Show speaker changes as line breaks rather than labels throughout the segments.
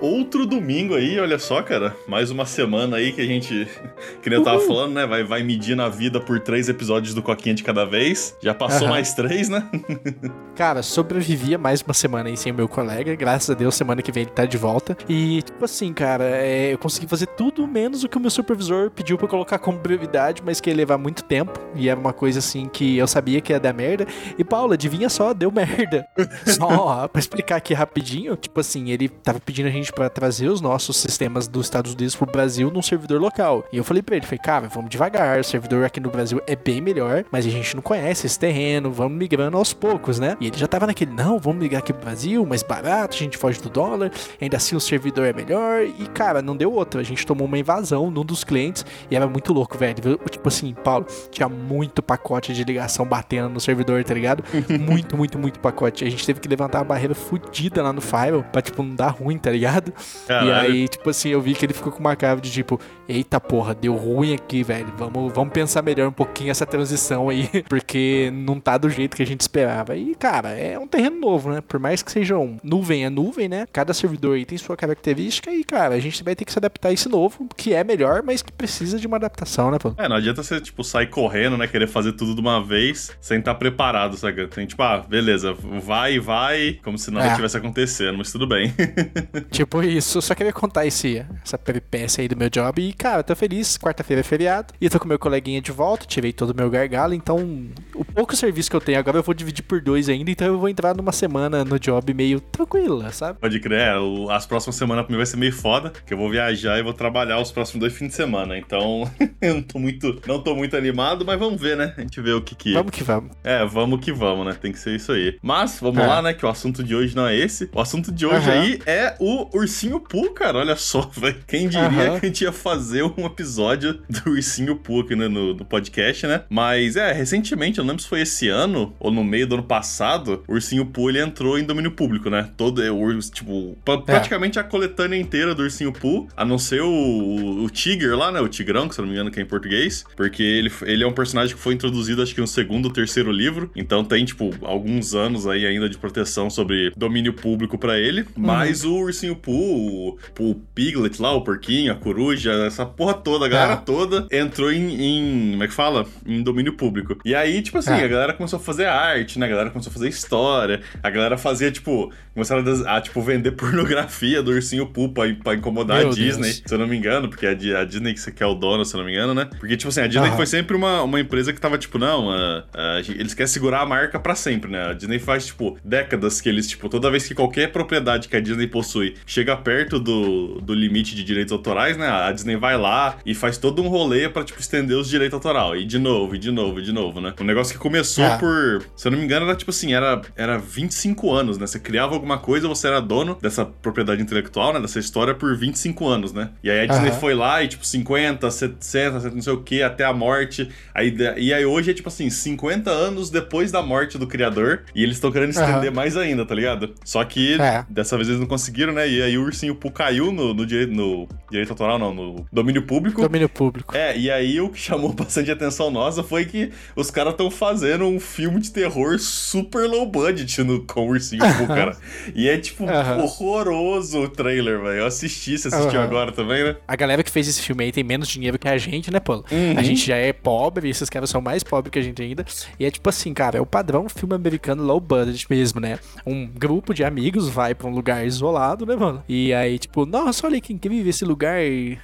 Outro domingo aí, olha só, cara. Mais uma semana aí que a gente, que nem eu tava falando, né? Vai, vai medir na vida por três episódios do Coquinha de cada vez. Já passou
Aham.
mais três, né?
Cara, sobrevivia mais uma semana aí sem o meu colega. Graças a Deus, semana que vem ele tá de volta. E, tipo assim, cara, é, eu consegui fazer tudo menos o que o meu supervisor pediu pra eu colocar como brevidade, mas que ia levar muito tempo. E era uma coisa assim que eu sabia que ia dar merda. E, Paula, adivinha só, deu merda. Só pra explicar aqui rapidinho, tipo assim, ele tava pedindo a gente pra trazer os nossos sistemas dos Estados Unidos pro Brasil num servidor local. E eu falei pra ele, falei, cara, vamos devagar, o servidor aqui no Brasil é bem melhor, mas a gente não conhece esse terreno, vamos migrando aos poucos, né? E ele já tava naquele, não, vamos migrar aqui pro Brasil, mais barato, a gente foge do dólar, ainda assim o servidor é melhor. E, cara, não deu outra. A gente tomou uma invasão num dos clientes e era muito louco, velho. Tipo assim, Paulo, tinha muito pacote de ligação batendo no servidor, tá ligado? muito, muito, muito pacote. A gente teve que levantar uma barreira fodida lá no Firewall pra, tipo, não dar ruim, tá ligado? E
Caralho.
aí, tipo assim, eu vi que ele ficou com uma cara de tipo, eita porra, deu ruim aqui, velho. Vamos, vamos pensar melhor um pouquinho essa transição aí, porque não tá do jeito que a gente esperava. E, cara, é um terreno novo, né? Por mais que seja um nuvem é nuvem, né? Cada servidor aí tem sua característica e, cara, a gente vai ter que se adaptar a esse novo, que é melhor, mas que precisa de uma adaptação, né, pô?
É, não adianta você, tipo, sair correndo, né? Querer fazer tudo de uma vez sem estar preparado, sabe? Tem, tipo, ah, beleza, vai, vai, como se nada
É.
tivesse acontecendo, mas tudo bem.
Tipo isso, só queria contar esse, essa peripécia aí do meu job. E, cara, tô feliz, quarta-feira é feriado. E tô com meu coleguinha de volta, tirei todo o meu gargalo. Então, o pouco serviço que eu tenho agora eu vou dividir por dois ainda. Então eu vou entrar numa semana no job meio tranquila, sabe?
Pode crer, é, as próximas semanas pra mim vai ser meio foda, que eu vou viajar e vou trabalhar os próximos dois fins de semana. Então, eu não tô muito, não tô muito animado, mas vamos ver, né? A gente vê o que que...
Vamos que vamos.
É, vamos que vamos, né? Tem que ser isso aí. Mas, vamos
É.
lá, né? Que o assunto de hoje não é esse. O assunto de hoje aí é o Ursinho Poo, cara. Olha só, velho. Quem diria que a gente ia fazer um episódio do Ursinho Poo aqui né, no, no podcast, né? Mas, é, recentemente, eu não lembro se foi esse ano ou no meio do ano passado, o Ursinho Poo, ele entrou em domínio público, né? Todo, é, o, tipo, pra- praticamente a coletânea inteira do Ursinho Poo, a não ser o, o Tiger lá, né? O Tigrão, que se eu não me engano que é em português, porque ele, ele é um personagem que foi introduzido, acho que no segundo ou terceiro livro, então tem, tipo, alguns anos aí ainda de proteção sobre domínio público pra ele, mas o Ursinho Poo, o, o Piglet lá, o porquinho, a coruja, essa porra toda, a galera
Ah.
toda entrou em, em- como é que fala? Em domínio público. E aí, tipo assim,
Ah.
a galera começou a fazer arte, né? A galera começou a fazer história, a galera fazia, tipo, começaram a, tipo, vender pornografia do Ursinho Poo pra, pra incomodar
Meu
a Disney,
Deus.
se eu não me engano, porque é a, a Disney que você quer o dono, se eu não me engano, né? Porque, tipo assim, a Disney
Aham.
foi sempre uma, uma empresa que tava, tipo, não, a- a gente- eles querem segurar a marca pra sempre, né? A Disney faz, tipo, décadas que eles, tipo, toda vez que qualquer propriedade que a Disney possui chega perto do, do limite de direitos autorais, né? A Disney vai lá e faz todo um rolê pra, tipo, estender os direitos autorais. E de novo, e de novo, e de novo, né? Um negócio que começou
Ah.
por, se eu não me engano, era, tipo assim, era, era 25 anos, né? Você criava alguma coisa, você era dono dessa propriedade intelectual, né? Dessa história por 25 anos, né? E aí a Disney
Aham.
foi lá e, tipo, 50, 70, 70, não sei o que, até a morte. Aí, e aí hoje é, tipo assim, 50 anos depois da morte do criador. E eles estão querendo estender
Aham.
mais ainda, tá ligado? Só que
É.
dessa vez eles não conseguiram, né? E aí o Ursinho Poo caiu no, no, direito, no direito autoral, não, no domínio público.
Domínio público.
É, e aí o que chamou bastante atenção nossa foi que os caras estão fazendo um filme de terror super low budget no, com o Ursinho Poo, cara. E é, tipo,
Aham.
horroroso o trailer, velho. Eu assisti, você assistiu
Aham.
agora também, né?
A galera que fez esse filme aí tem menos dinheiro que a gente, né, Paulo?
Uhum.
A gente já é pobre, esses caras são mais pobres que a gente ainda. E é tipo assim, cara, é o padrão filme americano low budget mesmo, né? Um grupo de amigos vai pra um lugar isolado, né, mano? E aí, tipo, nossa, olha que incrível esse lugar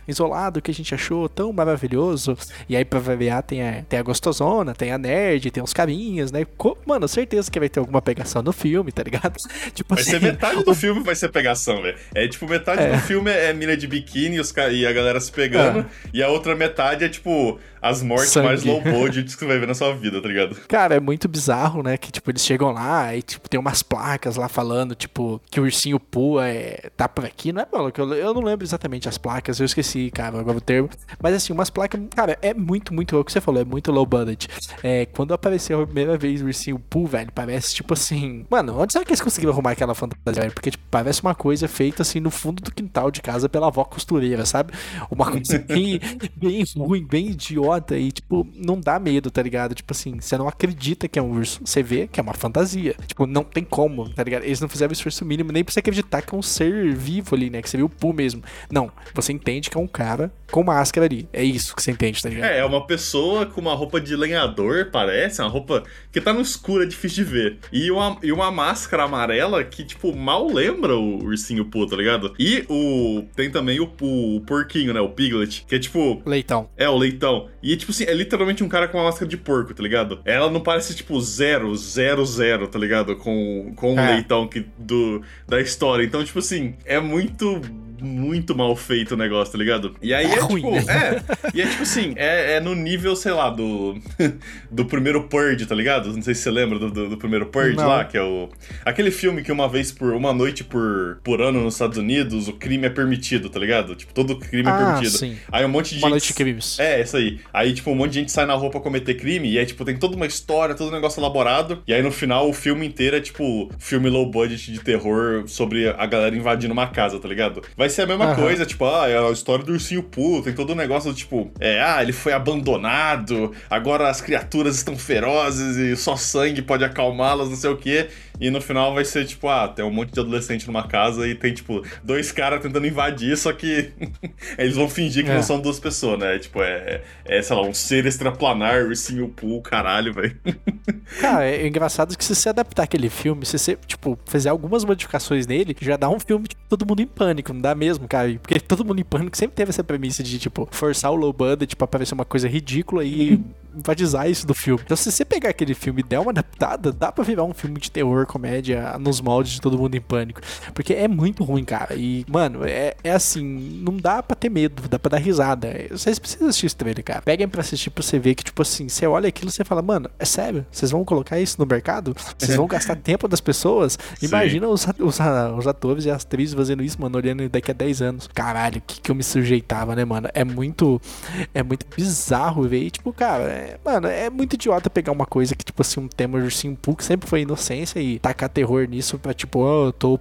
isolado que a gente achou tão maravilhoso. E aí, pra variar, tem a, tem a gostosona, tem a nerd, tem os carinhas, né? Co- Mano, certeza que vai ter alguma pegação no filme, tá ligado? Tipo
Vai
assim,
ser metade do filme vai ser pegação, velho. É tipo, metade
É.
do filme é mina de biquíni e, os e a galera se pegando. E a outra metade é, tipo, as mortes
Sangue.
mais low budget que você vai ver na sua vida, tá ligado?
Cara, é muito bizarro, né? Que, tipo, eles chegam lá e, tipo, tem umas placas lá falando, tipo, que o ursinho Poo é, tá por aqui, não é, Moloch? Eu, eu não lembro exatamente as placas, eu esqueci, cara, agora o termo. Mas assim, umas placas, cara, é muito, muito o que você falou, é muito low budget. É, quando apareceu a primeira vez o ursinho Pooh, velho, parece tipo assim. Mano, onde será que eles conseguiram arrumar aquela fantasia, velho? Porque, tipo, parece uma coisa feita assim no fundo do quintal de casa pela avó costureira, sabe? Uma coisa bem, bem ruim, bem idiota e, tipo, não dá medo, tá ligado? Tipo assim, você não acredita que é um urso, você vê que é uma fantasia. Tipo, não tem como, tá ligado? Eles não fizeram esforço mínimo nem pra você acreditar que é um ser vivo ali, né? Que você viu o Pooh mesmo. Não, você entende que é um cara com máscara ali. É isso que você entende, tá ligado?
É, é uma pessoa com uma roupa de lenhador, parece, uma roupa que tá no escuro, é difícil de ver. E uma, e uma máscara amarela que, tipo, mal lembra o ursinho Pooh, tá ligado? E o tem também o, o, o porquinho, né? O Piglet, que é tipo...
Leitão.
É, o leitão. E, tipo assim, é literalmente um cara com uma máscara de porco, tá ligado? Ela não parece, tipo, zero, zero, zero, tá ligado? Com, com o
É.
leitão que, do, da história. Então, tipo assim, é muito muito mal feito o negócio, tá ligado? E aí
É
é,
ruim,
tipo,
né?
é, e é tipo assim, é, é no nível, sei lá, do do primeiro Purge, tá ligado? Não sei se você lembra do, do, do primeiro Purge
Não.
lá, que é o aquele filme que uma vez por uma noite por, por ano nos Estados Unidos, o crime é permitido, tá ligado? Tipo, todo crime é
Ah,
permitido.
sim.
Aí um monte de
Uma
gente
noite de crimes.
é, isso aí. Aí, tipo, um monte de gente sai na rua pra cometer crime, e aí, tipo, tem toda uma história, todo um negócio elaborado. E aí, no final, o filme inteiro é, tipo, filme low budget de terror sobre a galera invadindo uma casa, tá ligado? Vai ser a mesma
Aham.
coisa, tipo, ah, é a história do ursinho Poo, tem todo um negócio do tipo, é, ah, ele foi abandonado, agora as criaturas estão ferozes e só sangue pode acalmá-las, não sei o quê. E no final vai ser, tipo, ah, tem um monte de adolescente numa casa e tem, tipo, dois caras tentando invadir, só que eles vão fingir que
É.
não são duas pessoas, né? Tipo, é, é, sei lá, um ser extraplanar, ursinho Poo, caralho, velho.
Cara, é engraçado que se você adaptar aquele filme, se você, tipo, fizer algumas modificações nele, já dá um filme de todo mundo em pânico, não dá mesmo, cara? Porque todo mundo em pânico sempre teve essa premissa de, tipo, forçar o low budget pra parecer uma coisa ridícula e enfatizar isso do filme. Então, se você pegar aquele filme e der uma adaptada, dá pra virar um filme de terror, comédia, nos moldes de todo mundo em pânico. Porque é muito ruim, cara. E, mano, é, é assim, não dá pra ter medo, dá pra dar risada. Vocês precisam assistir esse trailer, cara. Peguem pra assistir pra você ver que, tipo assim, você olha aquilo e você fala, mano, é sério? Vocês vão colocar isso no mercado? Vocês vão gastar tempo das pessoas?
Sim.
Imagina os, os, os atores e as atrizes fazendo isso, mano, olhando daqui a 10 anos. Caralho, o que, que eu me sujeitava, né, mano? É muito. É muito bizarro ver. E, tipo, cara, é- mano, é muito idiota pegar uma coisa que, tipo assim, um tema de ursinho Poo, que sempre foi inocência e tacar terror nisso pra, tipo, ó, eu tô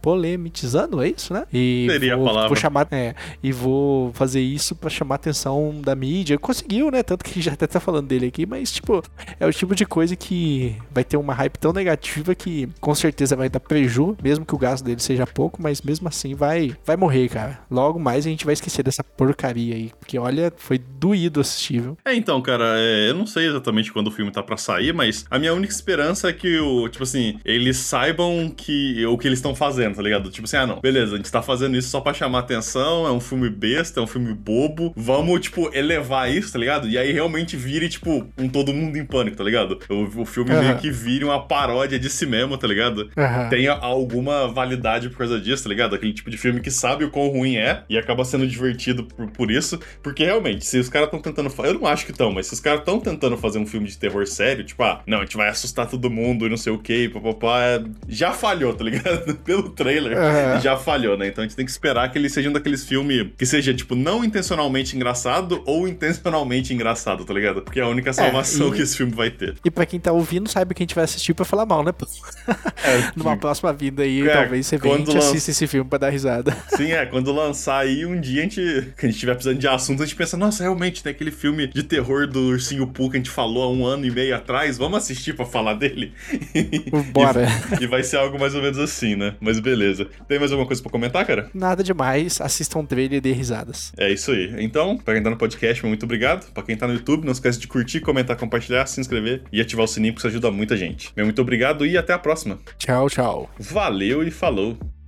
polemitizando, é isso, né? E
Seria a
vou,
palavra.
vou chamar. É, e vou fazer isso pra chamar a atenção da mídia. Conseguiu, né? Tanto que já até tá falando dele aqui, mas, tipo, é o tipo de coisa que vai ter uma hype tão negativa que com certeza vai dar preju, mesmo que o gasto dele seja pouco, mas mesmo assim vai, vai morrer, cara. Logo mais a gente vai esquecer dessa porcaria aí. Porque olha, foi doído assistir, viu?
É, então, cara, é, eu não sei exatamente quando o filme tá pra sair, mas a minha única esperança é que o, tipo assim, eles saibam que o que eles estão fazendo, tá ligado? Tipo assim, ah, não, beleza, a gente tá fazendo isso só pra chamar atenção, é um filme besta, é um filme bobo, vamos, tipo, elevar isso, tá ligado? E aí realmente vire, tipo, um todo mundo em pânico, tá ligado? O, o filme
Aham.
meio que vire uma paródia de si mesmo, tá ligado?
Aham.
tenha alguma validade por causa disso, tá ligado? Aquele tipo de filme que sabe o quão ruim é e acaba sendo divertido por, por isso. Porque realmente, se os caras estão tentando. Eu não acho que estão, mas se os caras estão tentando fazer um filme de terror sério, tipo, ah, não, a gente vai assustar todo mundo e não sei o que, papapá, é- já falhou, tá ligado? Pelo trailer,
Aham.
já falhou, né? Então a gente tem que esperar que ele seja um daqueles filmes que seja, tipo, não intencionalmente engraçado ou intencionalmente engraçado, tá ligado? Porque é a única salvação
e-
que esse filme vai ter.
E pra quem tá ouvindo, saiba que a gente vai assistir pra falar mal, né? pô? Numa próxima vida aí,
É,
talvez você venha e
quando
a gente
lança-
assista esse filme pra dar risada.
Sim, é, quando lançar aí um dia a gente, que a gente tiver precisando de assunto, a gente pensa, nossa, realmente tem aquele filme de terror do Ursinho Poo que a gente falou há um ano e meio atrás, vamos assistir pra falar dele?
Bora.
E, e vai ser algo mais ou menos assim, né? Mas beleza. Tem mais alguma coisa pra comentar, cara?
Nada demais, assistam um trailer e dê risadas.
É isso aí. Então, pra quem tá no podcast, muito obrigado. Pra quem tá no YouTube, não esquece de curtir, comentar, compartilhar, se inscrever e ativar o sininho, porque isso ajuda muita gente. Meu muito obrigado e até a próxima.
Tchau, tchau.
Valeu e falou!